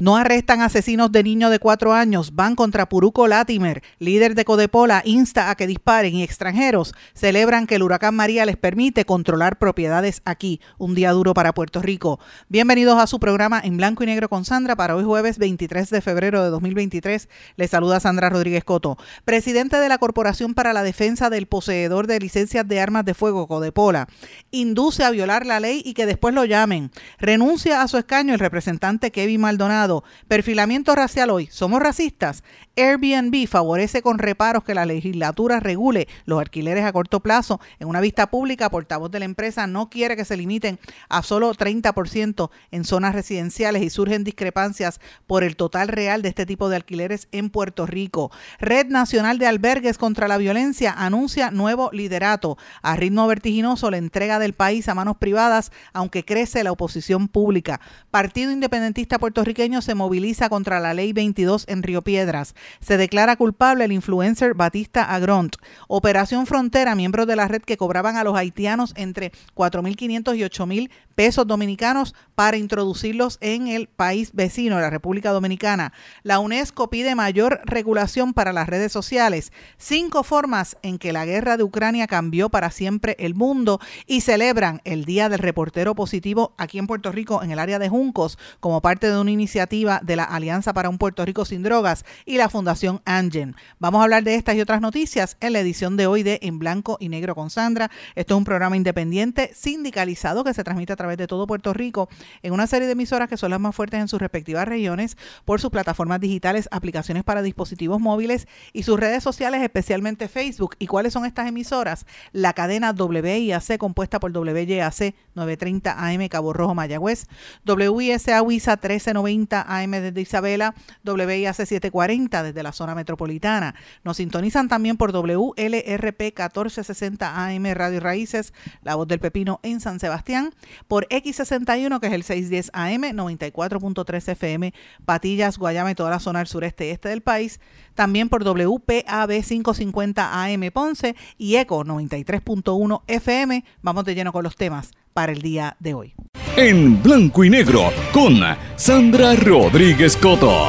No arrestan asesinos de niños de cuatro años, van contra Puruco Latimer, líder de Codepola, insta a que disparen y extranjeros celebran que el huracán María les permite controlar propiedades aquí. Un día duro para Puerto Rico. Bienvenidos a su programa en blanco y negro con Sandra para hoy jueves 23 de febrero de 2023. Les saluda Sandra Rodríguez Coto. Presidente de la Corporación para la Defensa del Poseedor de Licencias de Armas de Fuego, Codepola, induce a violar la ley y que después lo llamen. Renuncia a su escaño el representante Kevin Maldonado perfilamiento racial hoy. ¿Somos racistas? Airbnb favorece con reparos que la legislatura regule los alquileres a corto plazo. En una vista pública, portavoz de la empresa no quiere que se limiten a solo 30% en zonas residenciales y surgen discrepancias por el total real de este tipo de alquileres en Puerto Rico. Red Nacional de Albergues contra la Violencia anuncia nuevo liderato. A ritmo vertiginoso la entrega del país a manos privadas, aunque crece la oposición pública. Partido Independentista Puertorriqueño se moviliza contra la Ley 22 en Río Piedras. Se declara culpable el influencer Batista Agront. Operación Frontera, miembros de la red que cobraban a los haitianos entre 4.500 y 8.000 pesos dominicanos para introducirlos en el país vecino, la República Dominicana. La UNESCO pide mayor regulación para las redes sociales. Cinco formas en que la guerra de Ucrania cambió para siempre el mundo y celebran el Día del Reportero Positivo aquí en Puerto Rico, en el área de Juncos, como parte de una iniciativa de la Alianza para un Puerto Rico sin Drogas y la Fundación Angen. Vamos a hablar de estas y otras noticias en la edición de hoy de En Blanco y Negro con Sandra. Esto es un programa independiente sindicalizado que se transmite a través de todo Puerto Rico en una serie de emisoras que son las más fuertes en sus respectivas regiones por sus plataformas digitales, aplicaciones para dispositivos móviles y sus redes sociales, especialmente Facebook. ¿Y cuáles son estas emisoras? La cadena WIAC compuesta por WYAC 930 AM Cabo Rojo Mayagüez, WISA WISA 1390 AM desde Isabela, WIAC 740 desde la zona metropolitana. Nos sintonizan también por WLRP 1460 AM Radio Raíces, La Voz del Pepino en San Sebastián, por X61, que es el 610 AM, 94.3 FM, Patillas, Guayama y toda la zona del sureste este del país. También por WPAB 550 AM Ponce y ECO 93.1 FM. Vamos de lleno con los temas para el día de hoy. En blanco y negro con Sandra Rodríguez Coto.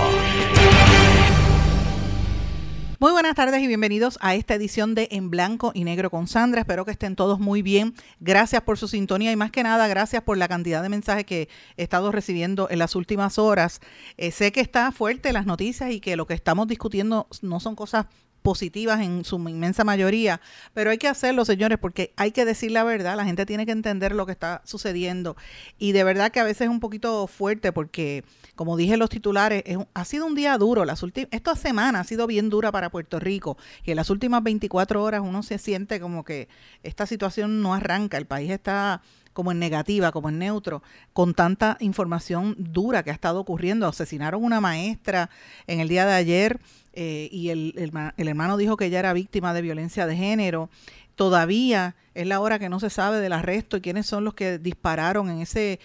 Muy buenas tardes y bienvenidos a esta edición de En Blanco y Negro con Sandra. Espero que estén todos muy bien. Gracias por su sintonía y más que nada gracias por la cantidad de mensajes que he estado recibiendo en las últimas horas. Eh, sé que está fuerte las noticias y que lo que estamos discutiendo no son cosas positivas en su inmensa mayoría, pero hay que hacerlo, señores, porque hay que decir la verdad, la gente tiene que entender lo que está sucediendo. Y de verdad que a veces es un poquito fuerte porque, como dije los titulares, ha sido un día duro, las esta semana ha sido bien dura para Puerto Rico y en las últimas 24 horas uno se siente como que esta situación no arranca, el país está como en negativa, como en neutro, con tanta información dura que ha estado ocurriendo. Asesinaron una maestra en el día de ayer eh, y el, el, hermano dijo que ella era víctima de violencia de género. Todavía es la hora que no se sabe del arresto y quiénes son los que dispararon en ese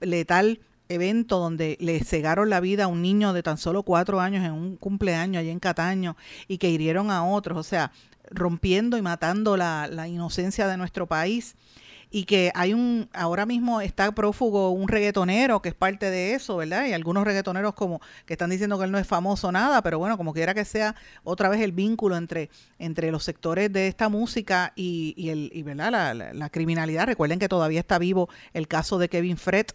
letal evento donde le cegaron la vida a un niño de tan solo cuatro años en un cumpleaños allí en Cataño y que hirieron a otros, o sea, rompiendo y matando la inocencia de nuestro país y que hay un, ahora mismo está prófugo un reggaetonero que es parte de eso, ¿verdad? Y algunos reggaetoneros como que están diciendo que él no es famoso nada, pero bueno, como quiera que sea otra vez el vínculo entre, entre los sectores de esta música y, y el, y, ¿verdad? La, la, criminalidad. Recuerden que todavía está vivo el caso de Kevin Fred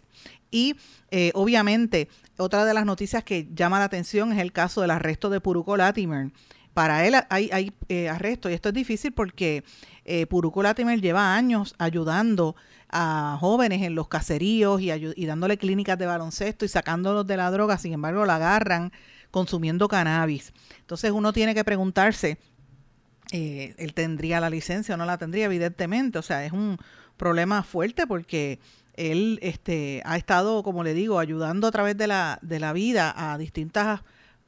y eh, obviamente otra de las noticias que llama la atención es el caso del arresto de Puruco Latimer. Para él hay, hay eh, arresto y esto es difícil porque eh, Puruco Latimer lleva años ayudando a jóvenes en los caseríos y, y dándole clínicas de baloncesto y sacándolos de la droga, sin embargo la agarran consumiendo cannabis. Entonces uno tiene que preguntarse, eh, él tendría la licencia o no la tendría, evidentemente, o sea, es un, problema fuerte porque él este, ha estado, como le digo, ayudando a través de la, de la vida a distintas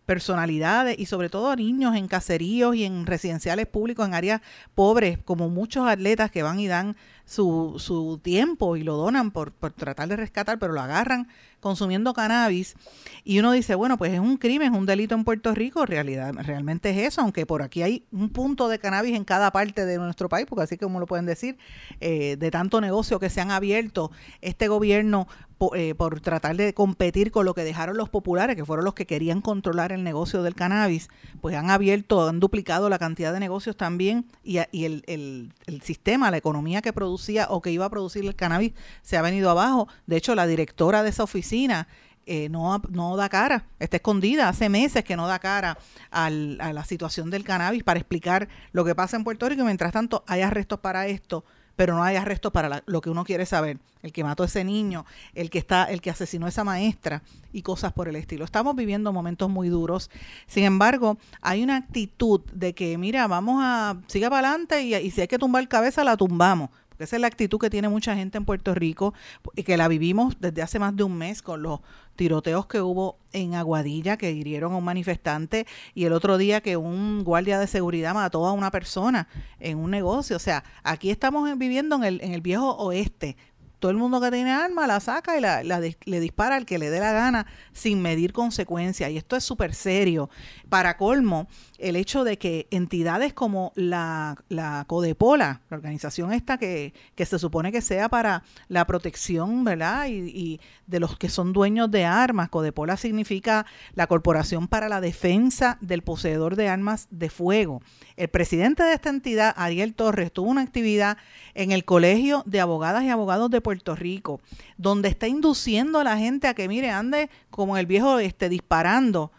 personalidades y sobre todo a niños en caseríos y en residenciales públicos en áreas pobres, como muchos atletas que van y dan su, su tiempo y lo donan por, por tratar de rescatar, pero lo agarran consumiendo cannabis. Y uno dice, bueno, pues es un crimen, es un delito en Puerto Rico, realidad, realmente es eso, aunque por aquí hay un punto de cannabis en cada parte de nuestro país, porque así como lo pueden decir, eh, de tanto negocio que se han abierto, este gobierno eh, por tratar de competir con lo que dejaron los populares, que fueron los que querían controlar el negocio del cannabis, pues han abierto, han duplicado la cantidad de negocios también y, y el, el, el sistema, la economía que producía o que iba a producir el cannabis se ha venido abajo. De hecho, la directora de esa oficina, eh, no, no da cara, está escondida, hace meses que no da cara al, a la situación del cannabis para explicar lo que pasa en Puerto Rico y mientras tanto hay arrestos para esto, pero no hay arrestos para lo que uno quiere saber, el que mató a ese niño, el que está, el que asesinó a esa maestra y cosas por el estilo. Estamos viviendo momentos muy duros. Sin embargo, hay una actitud de que, mira, vamos a, siga para adelante y, y si hay que tumbar cabeza, la tumbamos porque esa es la actitud que tiene mucha gente en Puerto Rico y que la vivimos desde hace más de un mes con los tiroteos que hubo en Aguadilla que hirieron a un manifestante y el otro día que un guardia de seguridad mató a una persona en un negocio. O sea, aquí estamos viviendo en el, en el viejo oeste, todo el mundo que tiene arma la saca y la, le dispara al que le dé la gana sin medir consecuencias. Y esto es súper serio. Para colmo, el hecho de que entidades como la, la Codepola, la organización esta que, que, se supone que sea para la protección, ¿verdad? Y, y, de los que son dueños de armas, Codepola significa la Corporación para la Defensa del Poseedor de Armas de Fuego. El presidente de esta entidad, Ariel Torres, tuvo una actividad en el Colegio de Abogadas y Abogados de Puerto Rico, donde está induciendo a la gente a que, mire, ande como el viejo este, disparando.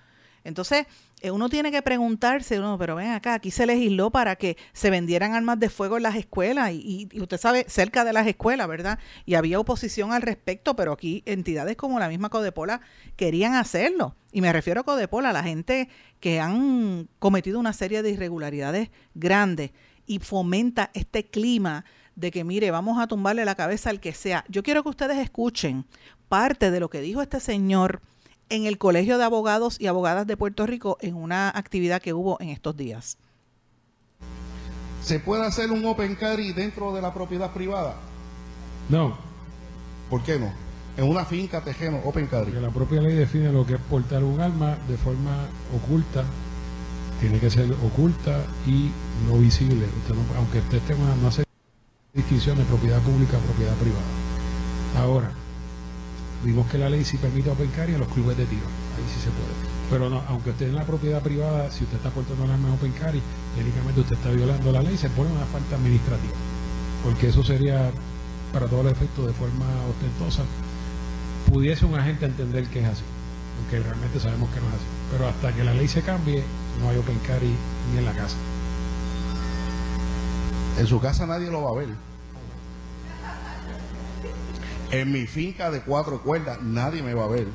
Entonces, uno tiene que preguntarse, uno, pero ven acá, aquí se legisló para que se vendieran armas de fuego en las escuelas y, y, usted sabe, cerca de las escuelas, ¿verdad? Y había oposición al respecto, pero aquí entidades como la misma Codepola querían hacerlo. Y me refiero a Codepola, la gente que han cometido una serie de irregularidades grandes y fomenta este clima de que, mire, vamos a tumbarle la cabeza al que sea. Yo quiero que ustedes escuchen parte de lo que dijo este señor en el Colegio de Abogados y Abogadas de Puerto Rico en una actividad que hubo en estos días. ¿Se puede hacer un open carry dentro de la propiedad privada? No. ¿Por qué no? En una finca tejeno, open carry. Porque la propia ley define lo que es portar un arma de forma oculta. Tiene que ser oculta y no visible. Usted no, aunque usted esté no hace distinción de propiedad pública a propiedad privada. Ahora, Vimos que la ley sí permite open carry a los clubes de tiro. Ahí sí se puede. Pero no, aunque esté en la propiedad privada, si usted está portando un arma open carry, técnicamente usted está violando la ley, se pone una falta administrativa. Porque eso sería, para todos los efectos, de forma ostentosa. Pudiese un agente entender que es así. Aunque realmente sabemos que no es así. Pero hasta que la ley se cambie, no hay open carry ni en la casa. En su casa nadie lo va a ver. En mi finca de cuatro cuerdas nadie me va a ver.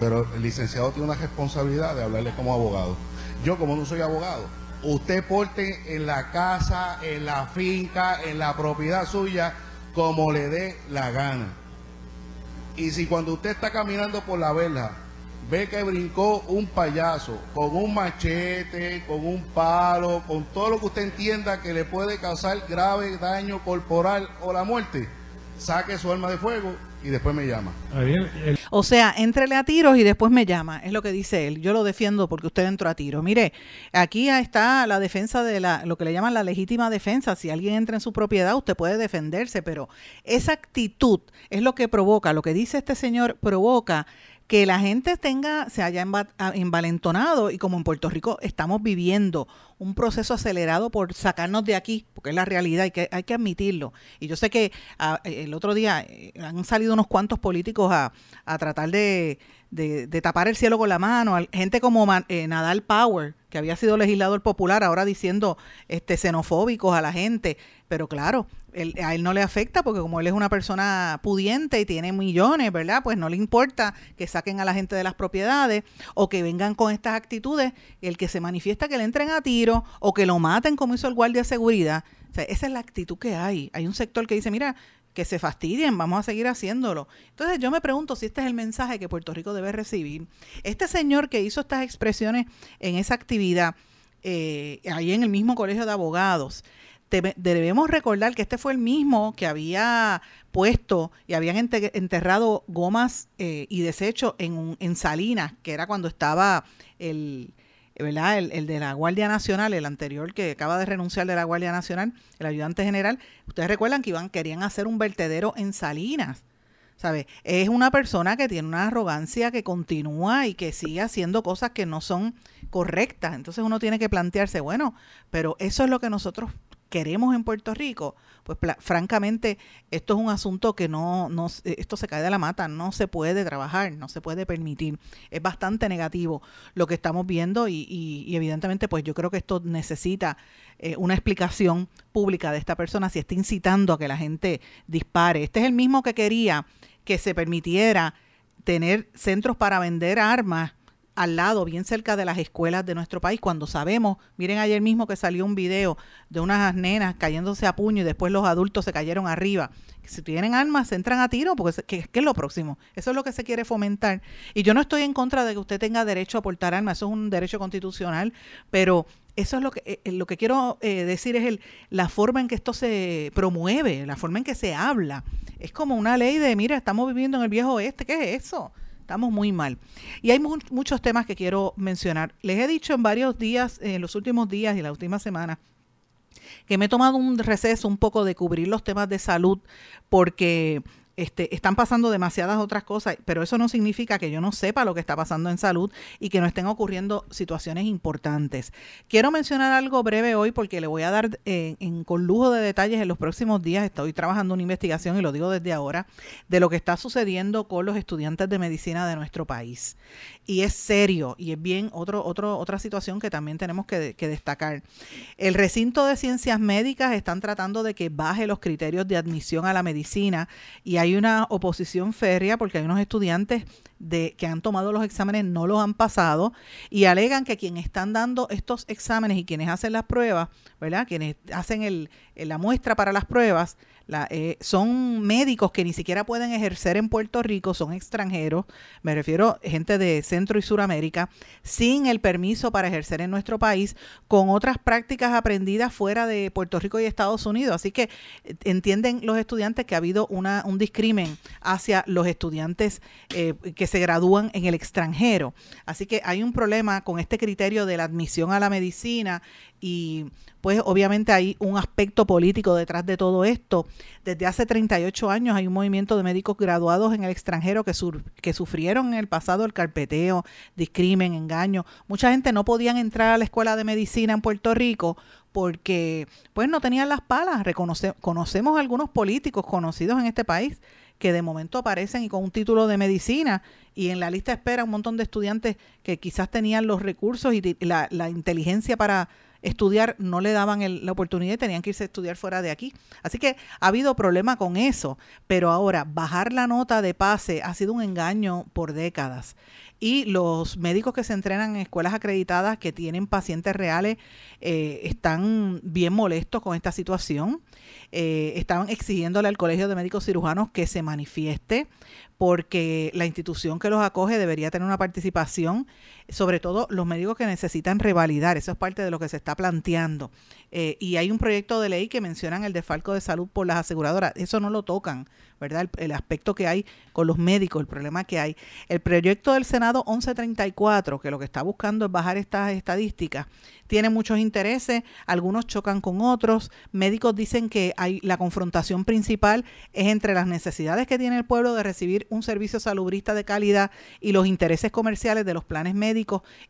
Pero el licenciado tiene una responsabilidad de hablarle como abogado. Yo como no soy abogado, usted porte en la casa, en la finca, en la propiedad suya, como le dé la gana. Y si cuando usted está caminando por la verja, ve que brincó un payaso con un machete, con un palo, con todo lo que usted entienda que le puede causar grave daño corporal o la muerte, saque su arma de fuego y después me llama. O sea, entrele a tiros y después me llama, es lo que dice él. Yo lo defiendo porque usted entró a tiros. Mire, aquí está la defensa de la, lo que le llaman la legítima defensa. Si alguien entra en su propiedad, usted puede defenderse, pero esa actitud es lo que provoca, lo que dice este señor provoca que la gente tenga, se haya envalentonado y como en Puerto Rico estamos viviendo un proceso acelerado por sacarnos de aquí, porque es la realidad y que hay que admitirlo. Y yo sé que a, el otro día eh, han salido unos cuantos políticos a, a tratar de, de, de, tapar el cielo con la mano, gente como eh, Nadal Power, que había sido legislador popular, ahora diciendo este xenofóbicos a la gente, pero claro, a él no le afecta porque como él es una persona pudiente y tiene millones, ¿verdad? Pues no le importa que saquen a la gente de las propiedades o que vengan con estas actitudes, el que se manifiesta que le entren a tiro o que lo maten como hizo el guardia de seguridad. Esa es la actitud que hay. Hay un sector que dice, mira, que se fastidien, vamos a seguir haciéndolo. Entonces yo me pregunto si este es el mensaje que Puerto Rico debe recibir. Este señor que hizo estas expresiones en esa actividad, eh, ahí en el mismo colegio de abogados, debemos recordar que este fue el mismo que había puesto y habían enterrado gomas eh, y desechos en, en Salinas, que era cuando estaba el, ¿verdad? El, de la Guardia Nacional, el anterior que acaba de renunciar de la Guardia Nacional, el ayudante general, ustedes recuerdan que iban, querían hacer un vertedero en Salinas. ¿Sabe? Es una persona que tiene una arrogancia que continúa y que sigue haciendo cosas que no son correctas. Entonces uno tiene que plantearse, bueno, pero eso es lo que nosotros queremos en Puerto Rico, pues francamente esto es un asunto que no, no, esto se cae de la mata, no se puede trabajar, no se puede permitir. Es bastante negativo lo que estamos viendo y, y, evidentemente pues yo creo que esto necesita eh, una explicación pública de esta persona si está incitando a que la gente dispare. Este es el mismo que quería que se permitiera tener centros para vender armas al lado, bien cerca de las escuelas de nuestro país, cuando sabemos, miren ayer mismo que salió un video de unas nenas cayéndose a puño y después los adultos se cayeron arriba. Si tienen armas, se entran a tiro, porque ¿qué, es lo próximo? Eso es lo que se quiere fomentar. Y yo no estoy en contra de que usted tenga derecho a portar armas, eso es un derecho constitucional, pero eso es lo que eh, lo que quiero eh, decir es el, la forma en que esto se promueve, la forma en que se habla. Es como una ley de, mira, estamos viviendo en el viejo oeste, ¿qué es eso? Estamos muy mal. Y hay muchos temas que quiero mencionar. Les he dicho en varios días, en los últimos días y la última semana, que me he tomado un receso un poco de cubrir los temas de salud porque este, están pasando demasiadas otras cosas, pero eso no significa que yo no sepa lo que está pasando en salud y que no estén ocurriendo situaciones importantes. Quiero mencionar algo breve hoy porque le voy a dar eh, con lujo de detalles en los próximos días. Estoy trabajando una investigación y lo digo desde ahora de lo que está sucediendo con los estudiantes de medicina de nuestro país. Y es serio y es bien otro, otro, otra situación que también tenemos que, que destacar. El recinto de ciencias médicas están tratando de que baje los criterios de admisión a la medicina y hay una oposición férrea porque hay unos estudiantes de, que han tomado los exámenes, no los han pasado y alegan que quienes están dando estos exámenes y quienes hacen las pruebas, ¿verdad? Quienes hacen el, la muestra para las pruebas, la, eh, son médicos que ni siquiera pueden ejercer en Puerto Rico, son extranjeros, me refiero gente de Centro y Suramérica, sin el permiso para ejercer en nuestro país, con otras prácticas aprendidas fuera de Puerto Rico y Estados Unidos. Así que eh, entienden los estudiantes que ha habido una, un discrimen hacia los estudiantes eh, que se gradúan en el extranjero. Así que hay un problema con este criterio de la admisión a la medicina y pues obviamente hay un aspecto político detrás de todo esto. Desde hace 38 años hay un movimiento de médicos graduados en el extranjero que, que sufrieron en el pasado el carpeteo, discrimen, engaño. Mucha gente no podían entrar a la escuela de medicina en Puerto Rico porque pues no tenían las palas. Reconoce conocemos algunos políticos conocidos en este país que de momento aparecen y con un título de medicina y en la lista espera un montón de estudiantes que quizás tenían los recursos y la inteligencia para estudiar, no le daban la oportunidad y tenían que irse a estudiar fuera de aquí. Así que ha habido problema con eso, pero ahora bajar la nota de pase ha sido un engaño por décadas. Y los médicos que se entrenan en escuelas acreditadas que tienen pacientes reales eh, están bien molestos con esta situación. Eh, estaban exigiéndole al Colegio de Médicos Cirujanos que se manifieste porque la institución que los acoge debería tener una participación, sobre todo los médicos que necesitan revalidar, eso es parte de lo que se está planteando. Eh, y hay un proyecto de ley que mencionan el desfalco de salud por las aseguradoras, eso no lo tocan, ¿verdad? El, aspecto que hay con los médicos, el problema que hay. El proyecto del Senado 1134, que lo que está buscando es bajar estas estadísticas, tiene muchos intereses, algunos chocan con otros, médicos dicen que hay la confrontación principal es entre las necesidades que tiene el pueblo de recibir un servicio salubrista de calidad y los intereses comerciales de los planes médicos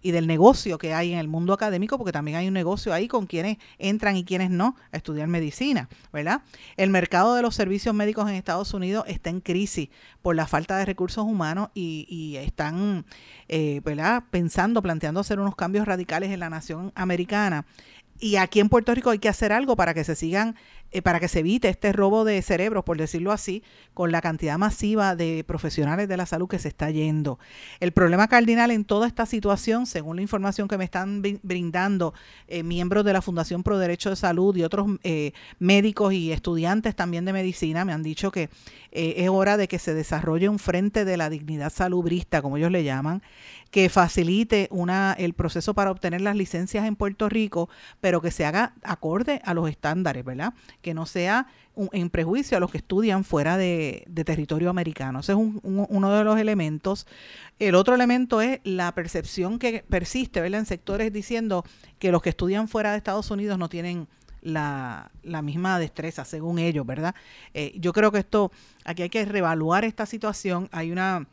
y del negocio que hay en el mundo académico, porque también hay un negocio ahí con quienes entran y quienes no a estudiar medicina, ¿verdad? El mercado de los servicios médicos en Estados Unidos está en crisis por la falta de recursos humanos y, están, eh, ¿verdad? Pensando, planteando hacer unos cambios radicales en la nación americana. Y aquí en Puerto Rico hay que hacer algo para que se sigan eh, para que se evite este robo de cerebros, por decirlo así, con la cantidad masiva de profesionales de la salud que se está yendo. El problema cardinal en toda esta situación, según la información que me están brindando eh, miembros de la Fundación Pro Derecho de Salud y otros eh, médicos y estudiantes también de medicina, me han dicho que es hora de que se desarrolle un frente de la dignidad salubrista, como ellos le llaman, que facilite una, el proceso para obtener las licencias en Puerto Rico, pero que se haga acorde a los estándares, ¿verdad? Que no sea en prejuicio a los que estudian fuera de, territorio americano. Ese es uno de los elementos. El otro elemento es la percepción que persiste, ¿verdad? En sectores diciendo que los que estudian fuera de Estados Unidos no tienen la, misma destreza, según ellos, ¿verdad? Eh, yo creo que esto, aquí hay que reevaluar esta situación. Hay una,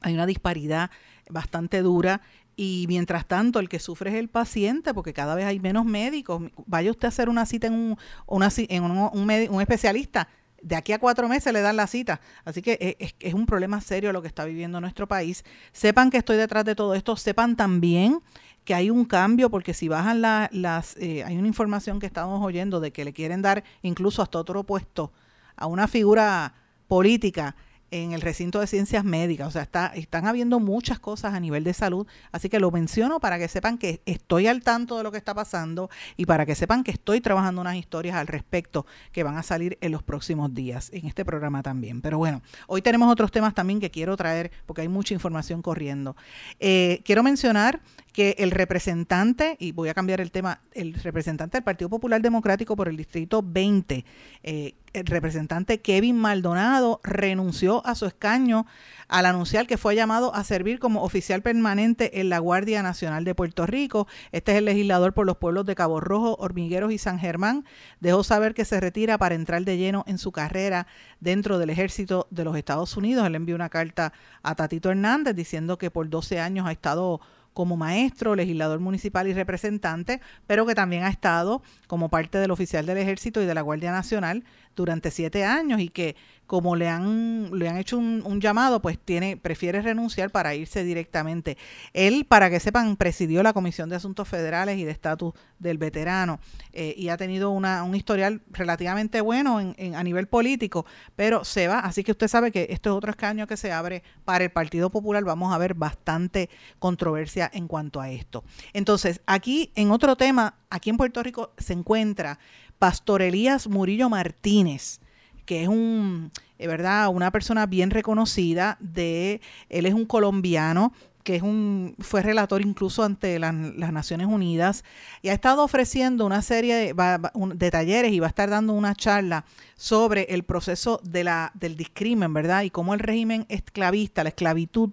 hay una disparidad bastante dura y mientras tanto el que sufre es el paciente porque cada vez hay menos médicos. Vaya usted a hacer una cita en un, una, en un, un, especialista. De aquí a cuatro meses le dan la cita. Así que e, es, es, un problema serio lo que está viviendo nuestro país. Sepan que estoy detrás de todo esto. Sepan también que hay un cambio porque si bajan las... Eh, hay una información que estamos oyendo de que le quieren dar incluso hasta otro puesto a una figura política en el recinto de ciencias médicas. O sea, está, están habiendo muchas cosas a nivel de salud. Así que lo menciono para que sepan que estoy al tanto de lo que está pasando y para que sepan que estoy trabajando unas historias al respecto que van a salir en los próximos días, en este programa también. Pero bueno, hoy tenemos otros temas también que quiero traer porque hay mucha información corriendo. Eh, quiero mencionar que el representante, y voy a cambiar el tema, el representante del Partido Popular Democrático por el Distrito 20, eh, el representante Kevin Maldonado renunció a su escaño al anunciar que fue llamado a servir como oficial permanente en la Guardia Nacional de Puerto Rico. Este es el legislador por los pueblos de Cabo Rojo, Hormigueros y San Germán. Dejó saber que se retira para entrar de lleno en su carrera dentro del ejército de los Estados Unidos. Él envió una carta a Tatito Hernández diciendo que por 12 años ha estado como maestro, legislador municipal y representante, pero que también ha estado como parte del oficial del ejército y de la Guardia Nacional durante siete años y que como le han, le han hecho un, llamado, pues tiene, prefiere renunciar para irse directamente. Él, para que sepan, presidió la Comisión de Asuntos Federales y de Estatus del Veterano eh, y ha tenido una, un historial relativamente bueno en, a nivel político, pero se va, así que usted sabe que esto es otro escaño que se abre para el Partido Popular, vamos a ver bastante controversia en cuanto a esto. Entonces, aquí en otro tema, aquí en Puerto Rico se encuentra Pastor Elías Murillo Martínez, que es un, eh, ¿verdad? Una persona bien reconocida de, él es un colombiano que es un, fue relator incluso ante las Naciones Unidas y ha estado ofreciendo una serie de, talleres y va a estar dando una charla sobre el proceso de la, del discrimen, ¿verdad? Y cómo el régimen esclavista, la esclavitud,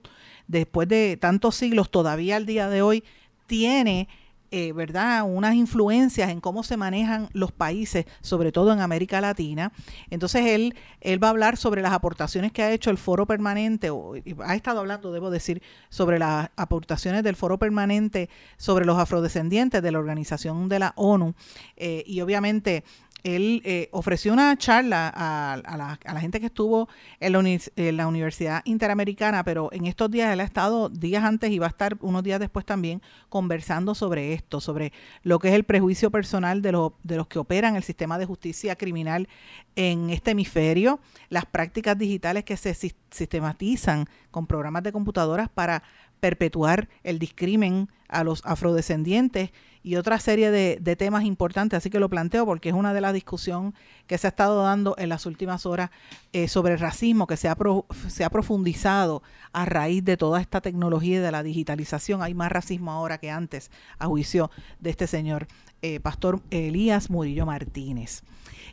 después de tantos siglos, todavía al día de hoy, tiene eh, ¿verdad? Unas influencias en cómo se manejan los países, sobre todo en América Latina. Entonces él, él va a hablar sobre las aportaciones que ha hecho el foro permanente, o ha estado hablando, debo decir, sobre las aportaciones del foro permanente sobre los afrodescendientes de la Organización de la ONU. Eh, y obviamente él eh, ofreció una charla a, la, gente que estuvo en la, Universidad Interamericana, pero en estos días él ha estado días antes y va a estar unos días después también conversando sobre esto, sobre lo que es el prejuicio personal de, de los que operan el sistema de justicia criminal en este hemisferio, las prácticas digitales que se sistematizan con programas de computadoras para perpetuar el discrimen a los afrodescendientes y otra serie de, temas importantes. Así que lo planteo porque es una de las discusiones que se ha estado dando en las últimas horas eh, sobre el racismo que se ha, se ha profundizado a raíz de toda esta tecnología y de la digitalización. Hay más racismo ahora que antes, a juicio de este señor eh, Pastor Elías Murillo Martínez.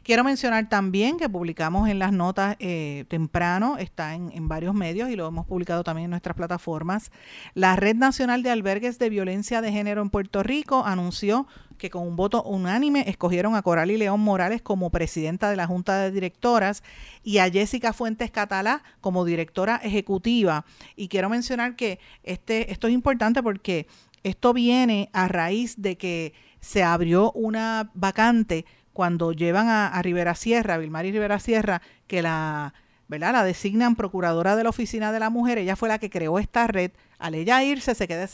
Quiero mencionar también que publicamos en las notas eh, temprano, está en, varios medios y lo hemos publicado también en nuestras plataformas. La Red Nacional de Albergues de Violencia de Género en Puerto Rico anunció que con un voto unánime escogieron a Coral y León Morales como presidenta de la Junta de Directoras y a Jessica Fuentes Catalá como directora ejecutiva. Y quiero mencionar que este, esto es importante porque esto viene a raíz de que se abrió una vacante cuando llevan a, Rivera Sierra, a Vilmar y Rivera Sierra, que la, ¿verdad? la designan procuradora de la Oficina de la Mujer, ella fue la que creó esta red Al ella irse, se queda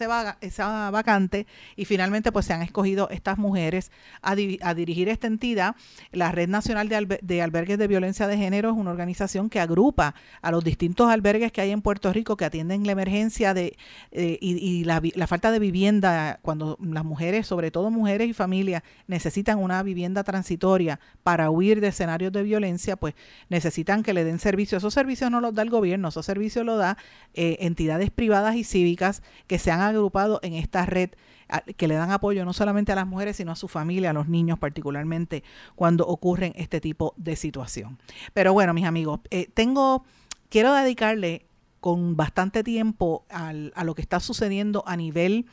esa vacante y finalmente pues se han escogido estas mujeres a, dirigir esta entidad. La Red Nacional de, Albergues de Violencia de Género es una organización que agrupa a los distintos albergues que hay en Puerto Rico que atienden la emergencia de, eh, y, la, la falta de vivienda cuando las mujeres, sobre todo mujeres y familias, necesitan una vivienda transitoria para huir de escenarios de violencia, pues necesitan que le den servicio. Esos servicios no los da el gobierno, esos servicios los da eh, entidades privadas y cívicas que se han agrupado en esta red que le dan apoyo no solamente a las mujeres, sino a su familia, a los niños particularmente, cuando ocurren este tipo de situación. Pero bueno, mis amigos, eh, tengo, quiero dedicarle con bastante tiempo al, a lo que está sucediendo a nivel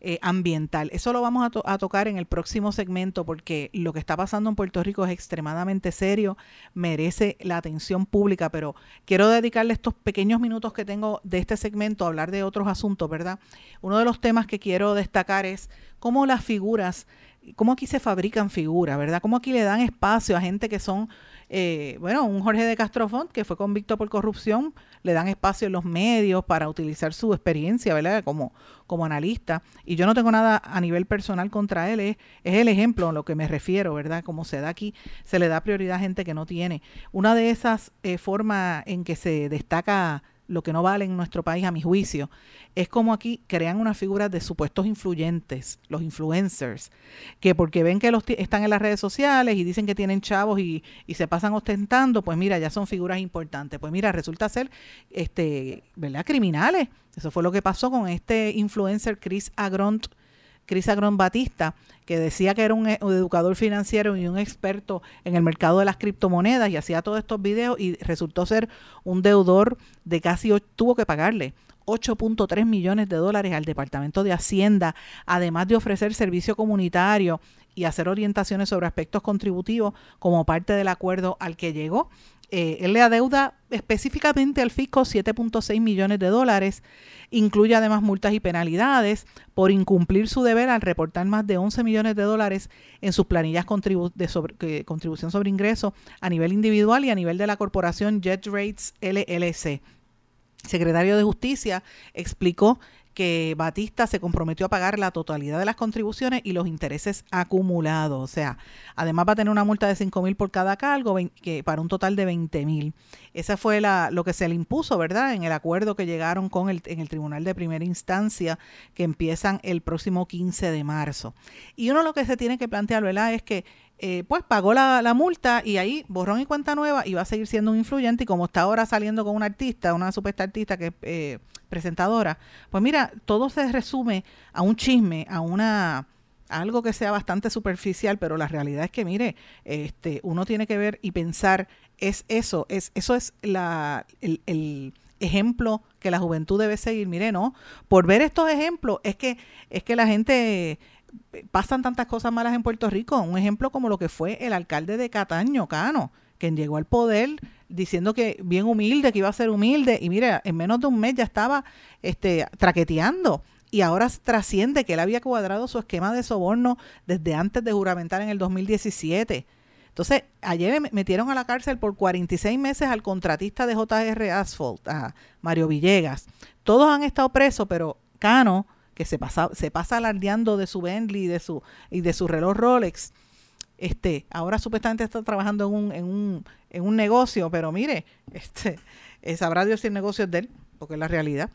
eh, ambiental. Eso lo vamos a, tocar en el próximo segmento porque lo que está pasando en Puerto Rico es extremadamente serio, merece la atención pública, pero quiero dedicarle estos pequeños minutos que tengo de este segmento a hablar de otros asuntos, ¿verdad? Uno de los temas que quiero destacar es cómo las figuras, cómo aquí se fabrican figuras, ¿verdad? Cómo aquí le dan espacio a gente que son eh, bueno, un Jorge de Castrofont que fue convicto por corrupción, le dan espacio en los medios para utilizar su experiencia, ¿verdad? Como, como analista. Y yo no tengo nada a nivel personal contra él, es, el ejemplo a lo que me refiero, ¿verdad? Como se da aquí, se le da prioridad a gente que no tiene. Una de esas eh, formas en que se destaca lo que no vale en nuestro país, a mi juicio, es como aquí crean unas figuras de supuestos influyentes, los influencers, que porque ven que los están en las redes sociales y dicen que tienen chavos y, y, se pasan ostentando, pues mira, ya son figuras importantes. Pues mira, resulta ser, este, ¿verdad? Criminales. Eso fue lo que pasó con este influencer Chris Agront, Chris Agront Batista, que decía que era un, educador financiero y un experto en el mercado de las criptomonedas y hacía todos estos videos y resultó ser un deudor de casi, tuvo que pagarle 8.3 millones de dólares al Departamento de Hacienda, además de ofrecer servicio comunitario y hacer orientaciones sobre aspectos contributivos como parte del acuerdo al que llegó. Eh, él le adeuda específicamente al fisco 7.6 millones de dólares, incluye además multas y penalidades por incumplir su deber al reportar más de 11 millones de dólares en sus planillas de contribución sobre ingresos a nivel individual y a nivel de la corporación Jet Rates LLC. secretario de Justicia explicó que Batista se comprometió a pagar la totalidad de las contribuciones y los intereses acumulados. O sea, además va a tener una multa de 5 mil por cada cargo, que para un total de 20 mil. Esa fue la, lo que se le impuso, ¿verdad? En el acuerdo que llegaron con el, en el Tribunal de Primera Instancia, que empiezan el próximo 15 de marzo. Y uno lo que se tiene que plantear, ¿verdad? Es que eh, pues pagó la, la, multa y ahí borrón y cuenta nueva y va a seguir siendo un influyente y como está ahora saliendo con un artista, una supuesta artista que es eh, presentadora, pues mira, todo se resume a un chisme, a una algo que sea bastante superficial, pero la realidad es que mire, este uno tiene que ver y pensar es eso, es eso es la el, el ejemplo que la juventud debe seguir. Mire, no, por ver estos ejemplos es que es que la gente pasan tantas cosas malas en Puerto Rico. Un ejemplo como lo que fue el alcalde de Cataño, Cano, quien llegó al poder diciendo que bien humilde, que iba a ser humilde, y mira, en menos de un mes ya estaba este, traqueteando. Y ahora trasciende que él había cuadrado su esquema de soborno desde antes de juramentar en el 2017. Entonces, ayer metieron a la cárcel por 46 meses al contratista de JR Asphalt, a Mario Villegas. Todos han estado presos, pero Cano que se pasa, se pasa alardeando de su Bentley y de su, y de su reloj Rolex. Este, ahora supuestamente está trabajando en un, en un, en un negocio, pero mire, este, eh, sabrá Dios si el negocio es de él, porque es la realidad.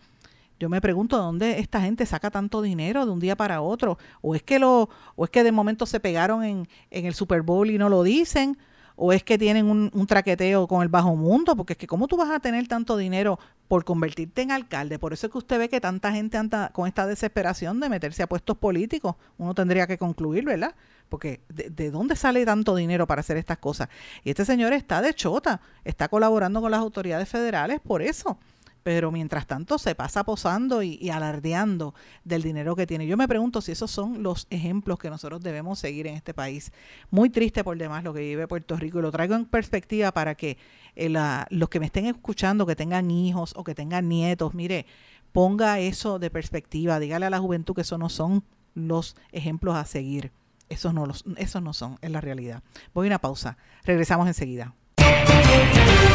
Yo me pregunto dónde esta gente saca tanto dinero de un día para otro, o es que lo, o es que de momento se pegaron en, en el Super Bowl y no lo dicen, o es que tienen un, traqueteo con el bajo mundo, porque es que cómo tú vas a tener tanto dinero por convertirte en alcalde. Por eso es que usted ve que tanta gente anda con esta desesperación de meterse a puestos políticos. Uno tendría que concluir, ¿verdad? Porque ¿de, de dónde sale tanto dinero para hacer estas cosas? Y este señor está de chota, está colaborando con las autoridades federales por eso pero mientras tanto se pasa posando y, alardeando del dinero que tiene. Yo me pregunto si esos son los ejemplos que nosotros debemos seguir en este país. Muy triste por demás lo que vive Puerto Rico y lo traigo en perspectiva para que eh, los que me estén escuchando, que tengan hijos o que tengan nietos, mire, ponga eso de perspectiva, dígale a la juventud que esos no son los ejemplos a seguir. Esos no, los, esos no son, es la realidad. Voy a una pausa. Regresamos enseguida.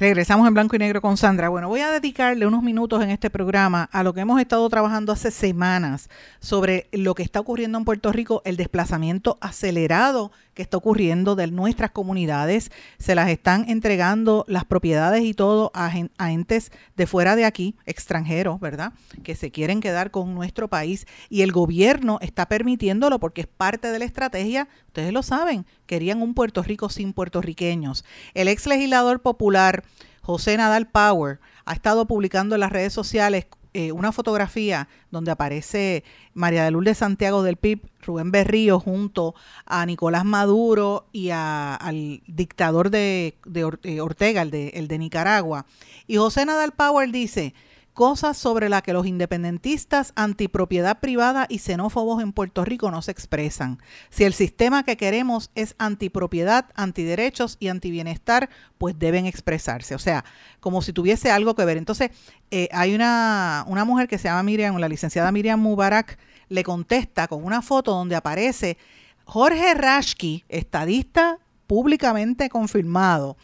Regresamos en blanco y negro con Sandra. Bueno, voy a dedicarle unos minutos en este programa a lo que hemos estado trabajando hace semanas sobre lo que está ocurriendo en Puerto Rico, el desplazamiento acelerado que está ocurriendo de nuestras comunidades. Se las están entregando las propiedades y todo a, entes de fuera de aquí, extranjeros, ¿verdad? Que se quieren quedar con nuestro país y el gobierno está permitiéndolo porque es parte de la estrategia. Ustedes lo saben, querían un Puerto Rico sin puertorriqueños. El ex legislador popular José Nadal Power ha estado publicando en las redes sociales eh, una fotografía donde aparece María de Lourdes Santiago del PIB, Rubén Berrío, junto a Nicolás Maduro y al dictador de, eh, Ortega, el de, el de Nicaragua. Y José Nadal Power dice, cosas sobre las que los independentistas antipropiedad privada y xenófobos en Puerto Rico no se expresan. Si el sistema que queremos es antipropiedad, antiderechos y antibienestar, pues deben expresarse. O sea, como si tuviese algo que ver. Entonces, eh, hay una, una mujer que se llama Miriam, la licenciada Miriam Mubarak, le contesta con una foto donde aparece Jorge Rashki, estadista públicamente confirmado,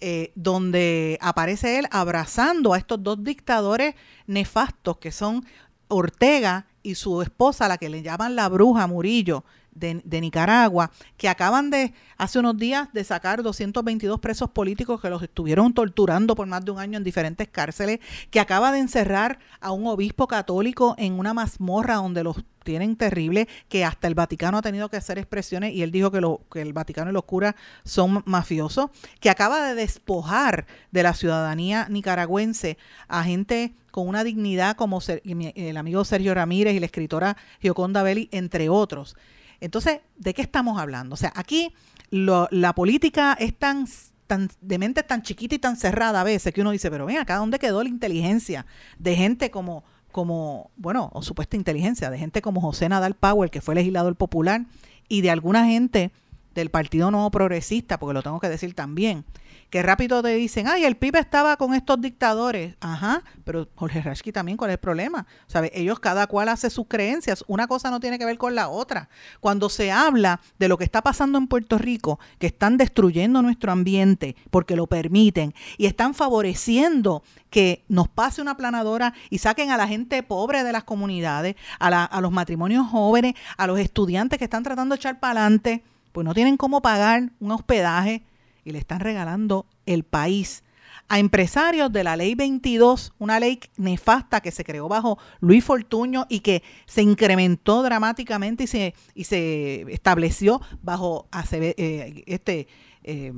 eh, donde aparece él abrazando a estos dos dictadores nefastos que son Ortega y su esposa, la que le llaman la bruja Murillo, de, Nicaragua, que acaban de, hace unos días, de sacar 222 presos políticos que los estuvieron torturando por más de un año en diferentes cárceles, que acaba de encerrar a un obispo católico en una mazmorra donde los tienen terrible, que hasta el Vaticano ha tenido que hacer expresiones y él dijo que, lo, que el Vaticano y los curas son mafiosos, que acaba de despojar de la ciudadanía nicaragüense a gente con una dignidad como el amigo Sergio Ramírez y la escritora Gioconda Belli, entre otros. Entonces, ¿de qué estamos hablando? O sea, aquí la política es tan tan, de mente tan chiquita y tan cerrada a veces que uno dice, pero ven acá, ¿dónde quedó la inteligencia de gente como como, bueno, o supuesta inteligencia de gente como José Nadal Powell, que fue legislador popular, y de alguna gente del Partido Nuevo Progresista, porque lo tengo que decir también, que rápido te dicen, ay, el PIB estaba con estos dictadores. Ajá, pero Jorge Rashki también, ¿cuál es el problema? ¿Sabe? Ellos cada cual hace sus creencias. Una cosa no tiene que ver con la otra. Cuando se habla de lo que está pasando en Puerto Rico, que están destruyendo nuestro ambiente porque lo permiten y están favoreciendo que nos pase una planadora y saquen a la gente pobre de las comunidades, a, a los matrimonios jóvenes, a los estudiantes que están tratando de echar para adelante, pues no tienen cómo pagar un hospedaje y le están regalando el país a empresarios de la ley 22, una ley nefasta que se creó bajo Luis Fortuño y que se incrementó dramáticamente y se, y se estableció bajo eh, este eh,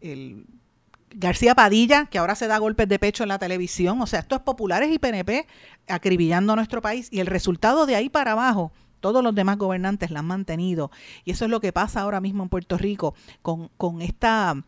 el García Padilla, que ahora se da golpes de pecho en la televisión. O sea, estos populares y PNP acribillando a nuestro país. Y el resultado de ahí para abajo todos los demás gobernantes la han mantenido. Y eso es lo que pasa ahora mismo en Puerto Rico con, con esta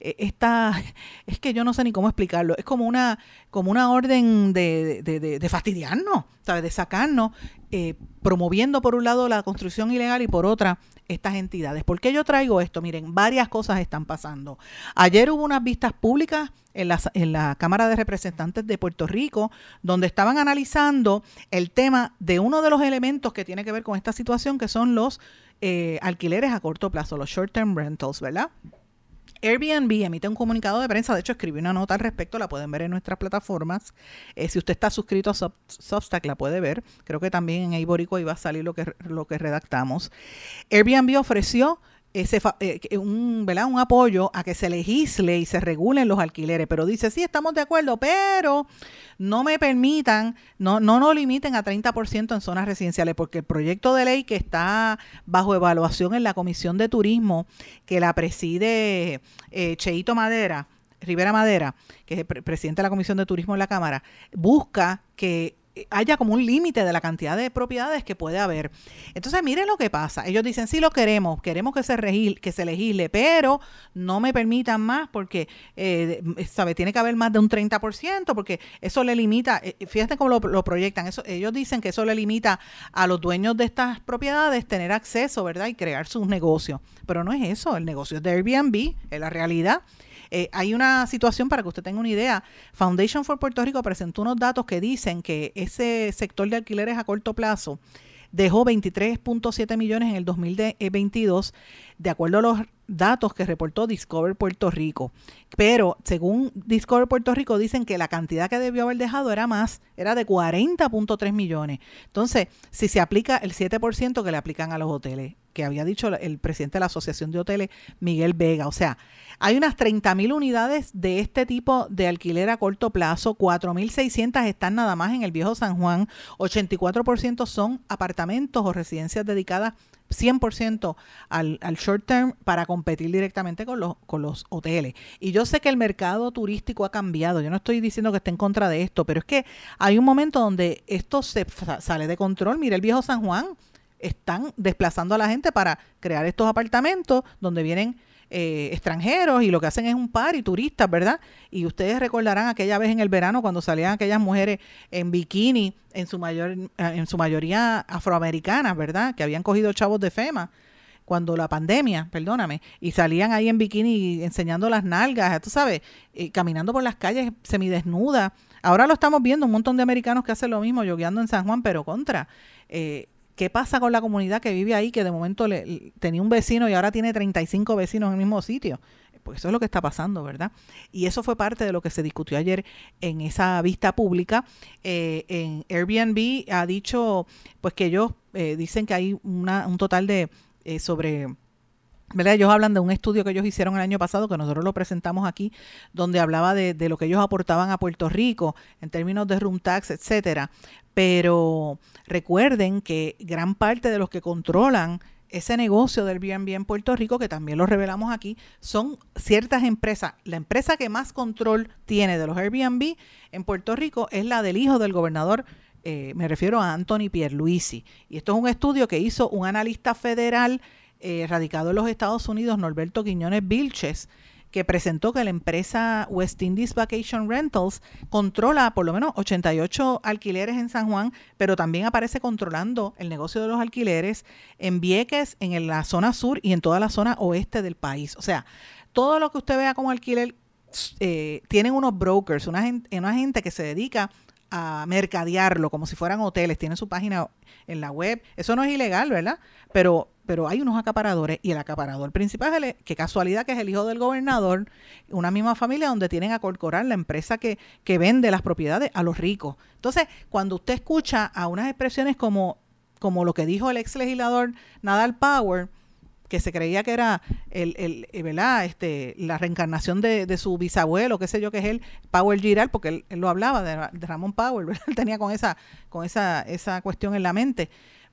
esta, es que yo no sé ni cómo explicarlo, es como una, como una orden de, de, de, fastidiarnos, ¿sabes? De sacarnos, eh, promoviendo por un lado la construcción ilegal y por otra estas entidades. ¿Por qué yo traigo esto? Miren, varias cosas están pasando. Ayer hubo unas vistas públicas en la, en la Cámara de Representantes de Puerto Rico, donde estaban analizando el tema de uno de los elementos que tiene que ver con esta situación, que son los eh, alquileres a corto plazo, los short-term rentals, ¿verdad? Airbnb emite un comunicado de prensa, de hecho escribí una nota al respecto, la pueden ver en nuestras plataformas. Eh, si usted está suscrito a Substack, la puede ver. Creo que también en Iborico iba a salir lo que, lo que redactamos. Airbnb ofreció ese, eh, un, ¿verdad? un apoyo a que se legisle y se regulen los alquileres, pero dice, sí, estamos de acuerdo, pero no me permitan, no, no nos limiten a 30% en zonas residenciales, porque el proyecto de ley que está bajo evaluación en la Comisión de Turismo, que la preside eh, Cheito Madera, Rivera Madera, que es el presidente de la Comisión de Turismo en la Cámara, busca que haya como un límite de la cantidad de propiedades que puede haber. Entonces, miren lo que pasa. Ellos dicen, sí lo queremos, queremos que se, que se legisle, pero no me permitan más porque, eh, ¿sabe? Tiene que haber más de un 30%, porque eso le limita, eh, fíjate cómo lo, proyectan, eso, ellos dicen que eso le limita a los dueños de estas propiedades tener acceso, ¿verdad? Y crear sus negocios. Pero no es eso, el negocio es de Airbnb, es la realidad. Eh, hay una situación para que usted tenga una idea. Foundation for Puerto Rico presentó unos datos que dicen que ese sector de alquileres a corto plazo dejó 23.7 millones en el 2022, de acuerdo a los datos que reportó Discover Puerto Rico. Pero según Discover Puerto Rico dicen que la cantidad que debió haber dejado era más, era de 40.3 millones. Entonces, si se aplica el 7% que le aplican a los hoteles, que había dicho el presidente de la Asociación de Hoteles, Miguel Vega, o sea, hay unas 30.000 unidades de este tipo de alquiler a corto plazo, 4.600 están nada más en el viejo San Juan, 84% son apartamentos o residencias dedicadas 100% al, al, short term para competir directamente con los, con los hoteles. Y yo sé que el mercado turístico ha cambiado, yo no estoy diciendo que esté en contra de esto, pero es que hay un momento donde esto se sale de control. Mira el viejo San Juan, están desplazando a la gente para crear estos apartamentos donde vienen eh, extranjeros y lo que hacen es un par y turistas, ¿verdad? Y ustedes recordarán aquella vez en el verano cuando salían aquellas mujeres en bikini, en su, mayor, eh, en su mayoría afroamericanas, ¿verdad? Que habían cogido chavos de FEMA cuando la pandemia, perdóname, y salían ahí en bikini enseñando las nalgas, tú sabes, caminando por las calles semidesnudas. Ahora lo estamos viendo, un montón de americanos que hacen lo mismo, yogueando en San Juan, pero contra. Eh, ¿Qué pasa con la comunidad que vive ahí, que de momento le, tenía un vecino y ahora tiene 35 vecinos en el mismo sitio? Pues eso es lo que está pasando, ¿verdad? Y eso fue parte de lo que se discutió ayer en esa vista pública. Eh, en Airbnb ha dicho, pues que ellos eh, dicen que hay una, un total de eh, sobre ¿verdad? Ellos hablan de un estudio que ellos hicieron el año pasado, que nosotros lo presentamos aquí, donde hablaba de, lo que ellos aportaban a Puerto Rico en términos de room tax, etcétera. Pero recuerden que gran parte de los que controlan ese negocio del Airbnb en Puerto Rico, que también lo revelamos aquí, son ciertas empresas. La empresa que más control tiene de los Airbnb en Puerto Rico es la del hijo del gobernador eh, me refiero a Anthony Pierluisi. Y esto es un estudio que hizo un analista federal eh, radicado en los Estados Unidos, Norberto Quiñones Vilches, que presentó que la empresa West Indies Vacation Rentals controla por lo menos 88 alquileres en San Juan, pero también aparece controlando el negocio de los alquileres en Vieques, en la zona sur y en toda la zona oeste del país. O sea, todo lo que usted vea como alquiler eh, tienen unos brokers, una gente, una gente que se dedica a mercadearlo como si fueran hoteles, tienen su página en la web. Eso no es ilegal, ¿verdad? Pero, pero hay unos acaparadores y el acaparador principal, es que casualidad que es el hijo del gobernador, una misma familia donde tienen a Corcoran, la empresa que, que vende las propiedades a los ricos. Entonces, cuando usted escucha a unas expresiones como, como lo que dijo el ex legislador Nadal Power, que se creía que era el, el, eh, ¿verdad? Este, la reencarnación de, de, su bisabuelo, qué sé yo, que es él, Power Giral, porque él, lo hablaba de, Ramón Power, ¿verdad? Él tenía con esa, con esa, esa cuestión en la mente.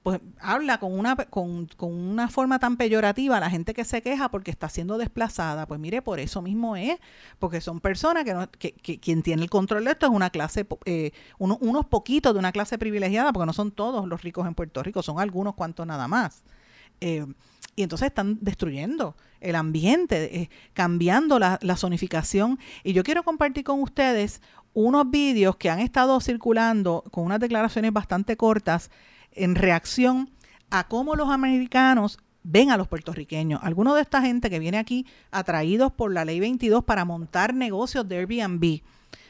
Pues habla con una, con, con una forma tan peyorativa a la gente que se queja porque está siendo desplazada. Pues mire, por eso mismo es, porque son personas que, no, que, que quien tiene el control de esto es una clase, eh, uno, unos poquitos de una clase privilegiada, porque no son todos los ricos en Puerto Rico, son algunos cuantos nada más. Eh, y entonces están destruyendo el ambiente, eh, cambiando la, la, zonificación. Y yo quiero compartir con ustedes unos vídeos que han estado circulando con unas declaraciones bastante cortas en reacción a cómo los americanos ven a los puertorriqueños. Algunos de esta gente que viene aquí atraídos por la ley 22 para montar negocios de Airbnb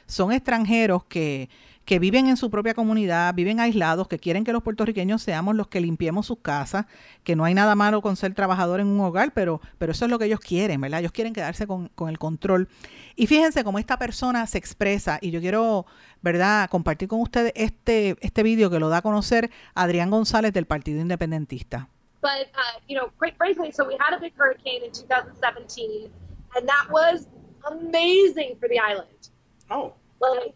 son extranjeros que que viven en su propia comunidad, viven aislados, que quieren que los puertorriqueños seamos los que limpiemos sus casas, que no hay nada malo con ser trabajador en un hogar, pero, pero eso es lo que ellos quieren, ¿verdad? Ellos quieren quedarse con, con el control. Y fíjense cómo esta persona se expresa, y yo quiero, ¿verdad?, compartir con ustedes este, este vídeo que lo da a conocer Adrián González del Partido Independentista. But, uh, you know, quite frankly, so we had a big hurricane in 2017, and that was amazing for the island. Oh. Like,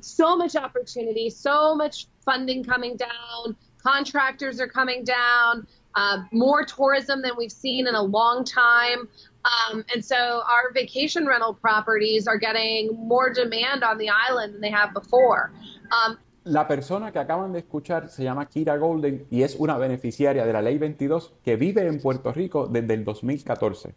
so much opportunity, so much funding coming down. Contractors are coming down. Uh, more tourism than we've seen in a long time. Um, and so our vacation rental properties are getting more demand on the island than they have before. Um, La persona que acaban de escuchar se llama Kira Golden y es una beneficiaria de la Ley 22 que vive en Puerto Rico desde el 2014.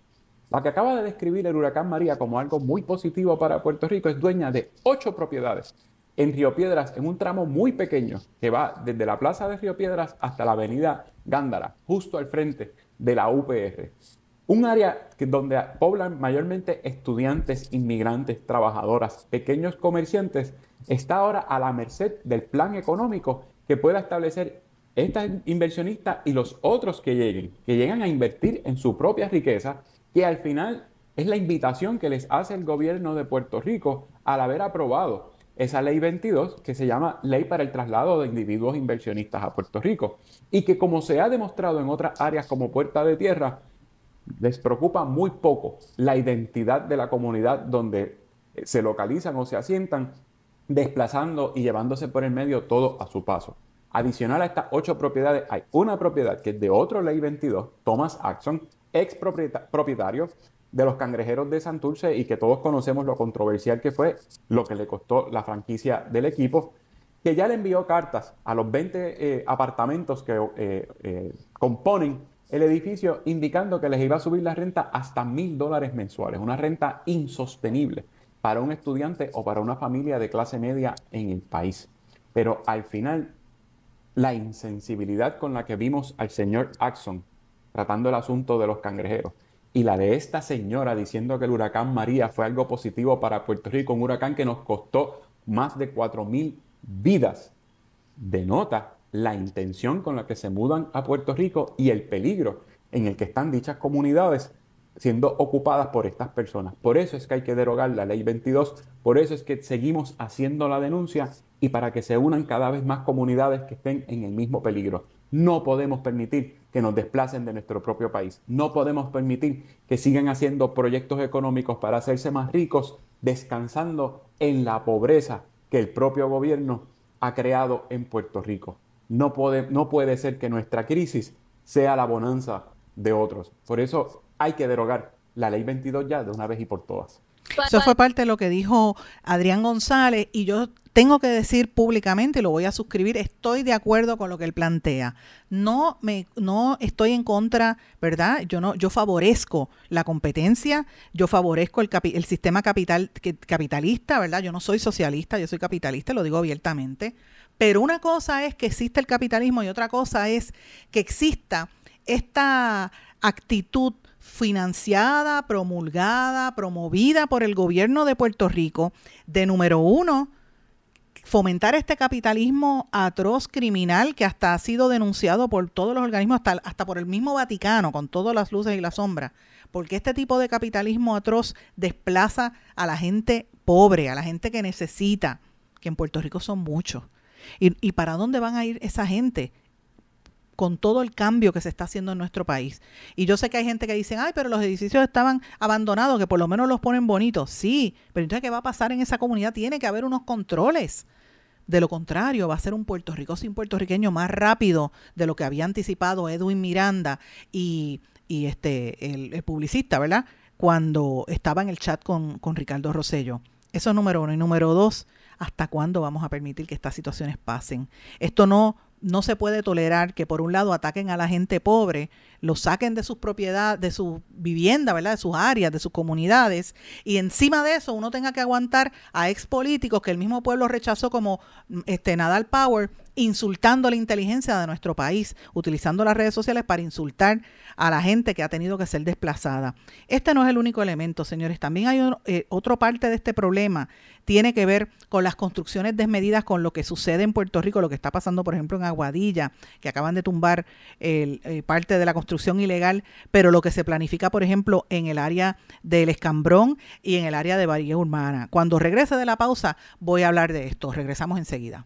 La que acaba de describir el huracán María como algo muy positivo para Puerto Rico es dueña de ocho propiedades en Río Piedras, en un tramo muy pequeño que va desde la plaza de Río Piedras hasta la avenida Gándara, justo al frente de la UPR. Un área donde poblan mayormente estudiantes, inmigrantes, trabajadoras, pequeños comerciantes, está ahora a la merced del plan económico que pueda establecer esta inversionista y los otros que lleguen, que llegan a invertir en su propia riqueza, que al final es la invitación que les hace el gobierno de Puerto Rico al haber aprobado esa ley 22 que se llama Ley para el Traslado de Individuos Inversionistas a Puerto Rico y que como se ha demostrado en otras áreas como Puerta de Tierra, les preocupa muy poco la identidad de la comunidad donde se localizan o se asientan, desplazando y llevándose por el medio todo a su paso. Adicional a estas ocho propiedades, hay una propiedad que es de otro ley 22, Thomas Axon, ex propietario de los cangrejeros de Santurce y que todos conocemos lo controversial que fue, lo que le costó la franquicia del equipo, que ya le envió cartas a los 20 eh, apartamentos que eh, eh, componen el edificio indicando que les iba a subir la renta hasta mil dólares mensuales, una renta insostenible para un estudiante o para una familia de clase media en el país. Pero al final, la insensibilidad con la que vimos al señor Axon tratando el asunto de los cangrejeros y la de esta señora diciendo que el huracán María fue algo positivo para Puerto Rico, un huracán que nos costó más de mil vidas, denota la intención con la que se mudan a Puerto Rico y el peligro en el que están dichas comunidades siendo ocupadas por estas personas. Por eso es que hay que derogar la ley 22, por eso es que seguimos haciendo la denuncia y para que se unan cada vez más comunidades que estén en el mismo peligro. No podemos permitir que nos desplacen de nuestro propio país. No podemos permitir que sigan haciendo proyectos económicos para hacerse más ricos, descansando en la pobreza que el propio gobierno ha creado en Puerto Rico. No puede, no puede ser que nuestra crisis sea la bonanza de otros. Por eso hay que derogar la ley 22 ya de una vez y por todas. Eso fue parte de lo que dijo Adrián González y yo tengo que decir públicamente, y lo voy a suscribir, estoy de acuerdo con lo que él plantea. No me no estoy en contra, ¿verdad? Yo no yo favorezco la competencia, yo favorezco el, el sistema capital capitalista, ¿verdad? Yo no soy socialista, yo soy capitalista, lo digo abiertamente. Pero una cosa es que existe el capitalismo y otra cosa es que exista esta actitud financiada, promulgada, promovida por el gobierno de Puerto Rico, de número uno, fomentar este capitalismo atroz criminal que hasta ha sido denunciado por todos los organismos, hasta, hasta por el mismo Vaticano, con todas las luces y las sombras, porque este tipo de capitalismo atroz desplaza a la gente pobre, a la gente que necesita, que en Puerto Rico son muchos. ¿Y, ¿Y, para dónde van a ir esa gente? Con todo el cambio que se está haciendo en nuestro país. Y yo sé que hay gente que dice, ay, pero los edificios estaban abandonados, que por lo menos los ponen bonitos. Sí, pero entonces, ¿qué va a pasar en esa comunidad? Tiene que haber unos controles. De lo contrario, va a ser un Puerto Rico sin puertorriqueño más rápido de lo que había anticipado Edwin Miranda y, y este, el, publicista, ¿verdad? Cuando estaba en el chat con, con Ricardo Rosello. Eso es número uno. Y número dos, ¿hasta cuándo vamos a permitir que estas situaciones pasen? Esto no no se puede tolerar que por un lado ataquen a la gente pobre, los saquen de sus propiedades, de su vivienda, ¿verdad? De sus áreas, de sus comunidades, y encima de eso uno tenga que aguantar a ex políticos que el mismo pueblo rechazó como este Nadal Power, insultando la inteligencia de nuestro país, utilizando las redes sociales para insultar a la gente que ha tenido que ser desplazada. Este no es el único elemento, señores. También hay eh, otra parte de este problema. Tiene que ver con las construcciones desmedidas, con lo que sucede en Puerto Rico, lo que está pasando, por ejemplo, en Aguadilla, que acaban de tumbar eh, parte de la construcción ilegal, pero lo que se planifica, por ejemplo, en el área del Escambrón y en el área de Bahía Urbana. Cuando regrese de la pausa, voy a hablar de esto. Regresamos enseguida.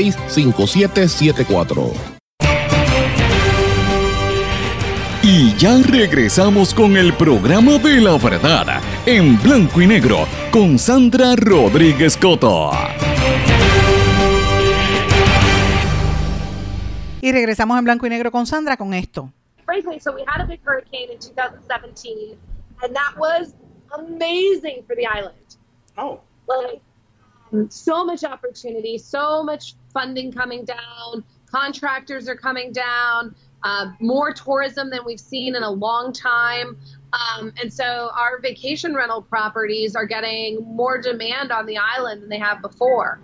939-336-5774. Y ya regresamos con el programa de la verdad en blanco y negro con Sandra Rodríguez Coto. Y regresamos en blanco y negro con Sandra con esto. Frankly, so we had a big hurricane in 2017, and that was amazing for the island. Oh. Like, so much opportunity, so much funding coming down, contractors are coming down, uh, more tourism than we've seen in a long time. Um, and so our vacation rental properties are getting more demand on the island than they have before.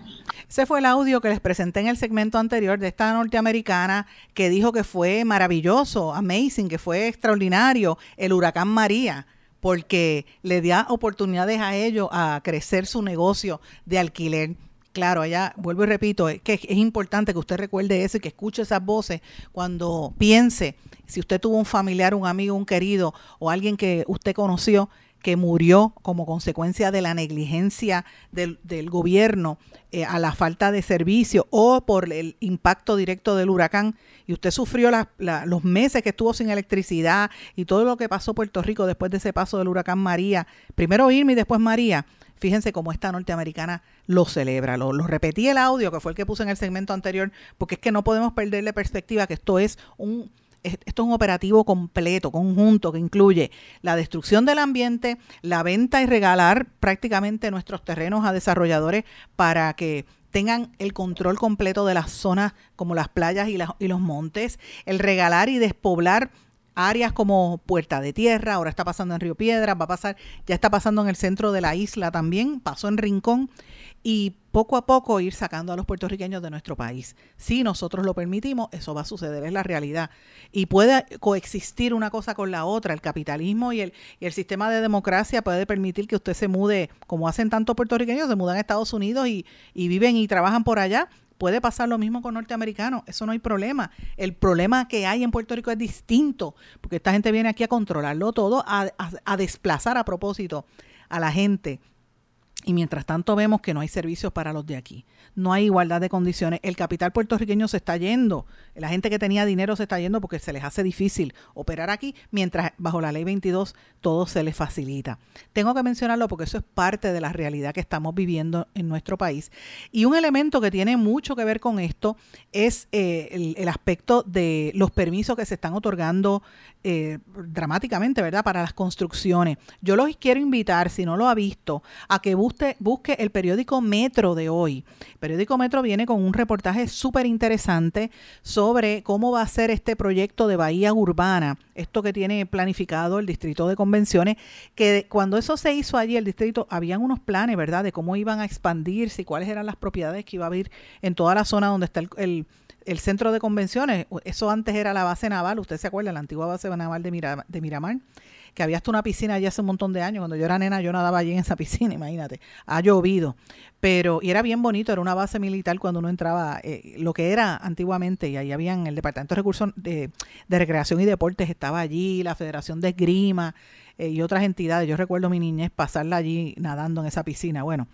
Ese fue el audio que les presenté en el segmento anterior de esta norteamericana que dijo que fue maravilloso, amazing, que fue extraordinario el huracán María porque le dio oportunidades a ellos a crecer su negocio de alquiler. Claro, allá vuelvo y repito, es que es importante que usted recuerde eso y que escuche esas voces cuando piense si usted tuvo un familiar, un amigo, un querido o alguien que usted conoció que murió como consecuencia de la negligencia del, del gobierno eh, a la falta de servicio o por el impacto directo del huracán y usted sufrió la- la- los meses que estuvo sin electricidad y todo lo que pasó Puerto Rico después de ese paso del huracán María, primero Irma y después María, fíjense cómo esta norteamericana lo celebra. Lo, lo repetí el audio, que fue el que puse en el segmento anterior, porque es que no podemos perderle perspectiva que esto es un esto es un operativo completo, conjunto, que incluye la destrucción del ambiente, la venta y regalar prácticamente nuestros terrenos a desarrolladores para que tengan el control completo de las zonas como las playas y, y los montes, el regalar y despoblar áreas como Puerta de Tierra, ahora está pasando en Río Piedras, va a pasar, ya está pasando en el centro de la isla también, pasó en Rincón, y poco a poco ir sacando a los puertorriqueños de nuestro país. Si nosotros lo permitimos, eso va a suceder, es la realidad. Y puede coexistir una cosa con la otra, el capitalismo y el, y el sistema de democracia puede permitir que usted se mude, como hacen tantos puertorriqueños, se mudan a Estados Unidos y, y viven y trabajan por allá. Puede pasar lo mismo con norteamericanos, eso no hay problema. El problema que hay en Puerto Rico es distinto, porque esta gente viene aquí a controlarlo todo, a, a- a desplazar a propósito a la gente. Y mientras tanto vemos que no hay servicios para los de aquí. No hay igualdad de condiciones. El capital puertorriqueño se está yendo. La gente que tenía dinero se está yendo porque se les hace difícil operar aquí, mientras bajo la ley 22 todo se les facilita. Tengo que mencionarlo porque eso es parte de la realidad que estamos viviendo en nuestro país. Y un elemento que tiene mucho que ver con esto es eh, el, aspecto de los permisos que se están otorgando eh, dramáticamente, ¿verdad? Para las construcciones. Yo los quiero invitar, si no lo ha visto, a que busque, busque el periódico Metro de hoy. El periódico Metro viene con un reportaje súper interesante sobre cómo va a ser este proyecto de Bahía Urbana, esto que tiene planificado el Distrito de Convenciones, que cuando eso se hizo allí, el distrito, habían unos planes, ¿verdad?, de cómo iban a expandirse y cuáles eran las propiedades que iba a haber en toda la zona donde está el, el centro de convenciones, eso antes era la base naval, usted se acuerda, la antigua base naval de Miramar, que había hasta una piscina allí hace un montón de años, cuando yo era nena yo nadaba allí en esa piscina, imagínate, ha llovido, pero y era bien bonito, era una base militar cuando uno entraba, eh, lo que era antiguamente, y ahí habían el Departamento de Recursos de, de Recreación y Deportes estaba allí, la Federación de Esgrima, eh, y otras entidades. Yo recuerdo mi niñez pasarla allí nadando en esa piscina, bueno,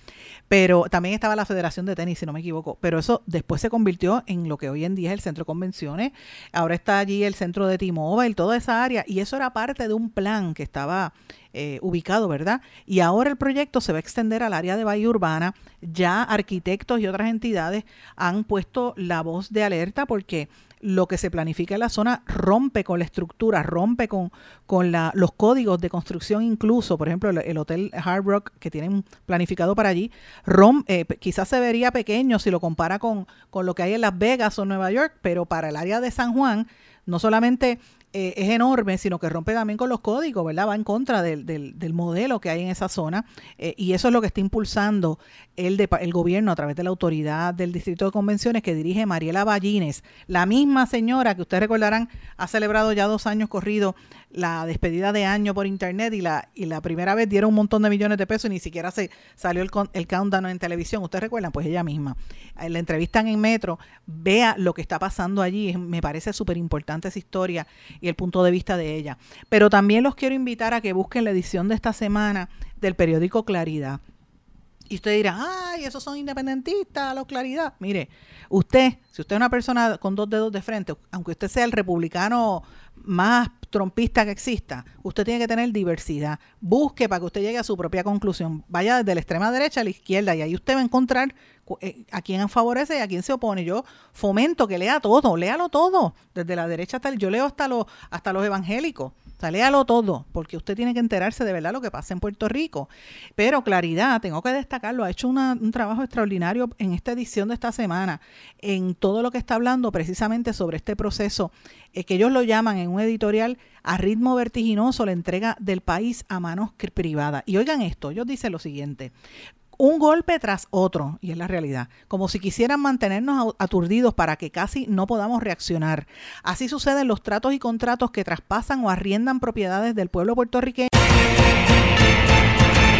pero también estaba la Federación de Tenis, si no me equivoco, pero eso después se convirtió en lo que hoy en día es el Centro de Convenciones, ahora está allí el Centro de T-Mobile, toda esa área, y eso era parte de un plan que estaba eh, ubicado, ¿verdad? Y ahora el proyecto se va a extender al área de Bahía Urbana. Ya arquitectos y otras entidades han puesto la voz de alerta porque lo que se planifica en la zona rompe con la estructura, rompe con, con la, los códigos de construcción incluso, por ejemplo, el, Hotel Hard Rock que tienen planificado para allí, eh, quizás se vería pequeño si lo compara con, con lo que hay en Las Vegas o Nueva York, pero para el área de San Juan, no solamente eh, es enorme, sino que rompe también con los códigos, ¿verdad? Va en contra del, del, modelo que hay en esa zona eh, y eso es lo que está impulsando el, de, el gobierno a través de la autoridad del Distrito de Convenciones que dirige Mariela Ballines, la misma señora que ustedes recordarán ha celebrado ya dos años corrido la despedida de año por internet y la, y la primera vez dieron un montón de millones de pesos y ni siquiera se salió el, el countdown en televisión. ¿Ustedes recuerdan? Pues ella misma. En la entrevistan en Metro, vea lo que está pasando allí. Me parece súper importante esa historia y el punto de vista de ella. Pero también los quiero invitar a que busquen la edición de esta semana del periódico Claridad. Y usted dirá, ay, esos son independentistas, la claridad. Mire, usted, si usted es una persona con dos dedos de frente, aunque usted sea el republicano más trompista que exista, usted tiene que tener diversidad. Busque para que usted llegue a su propia conclusión. Vaya desde la extrema derecha a la izquierda y ahí usted va a encontrar eh, a quién favorece y a quién se opone. Yo fomento que lea todo, léalo todo, desde la derecha hasta el, yo leo hasta los hasta los evangélicos léalo todo, porque usted tiene que enterarse de verdad lo que pasa en Puerto Rico. Pero claridad, tengo que destacarlo, ha hecho un trabajo extraordinario en esta edición de esta semana, en todo lo que está hablando precisamente sobre este proceso, eh, que ellos lo llaman en un editorial a ritmo vertiginoso la entrega del país a manos privadas. Y oigan esto, ellos dicen lo siguiente, un golpe tras otro, y es la realidad, como si quisieran mantenernos aturdidos para que casi no podamos reaccionar. Así suceden los tratos y contratos que traspasan o arriendan propiedades del pueblo puertorriqueño.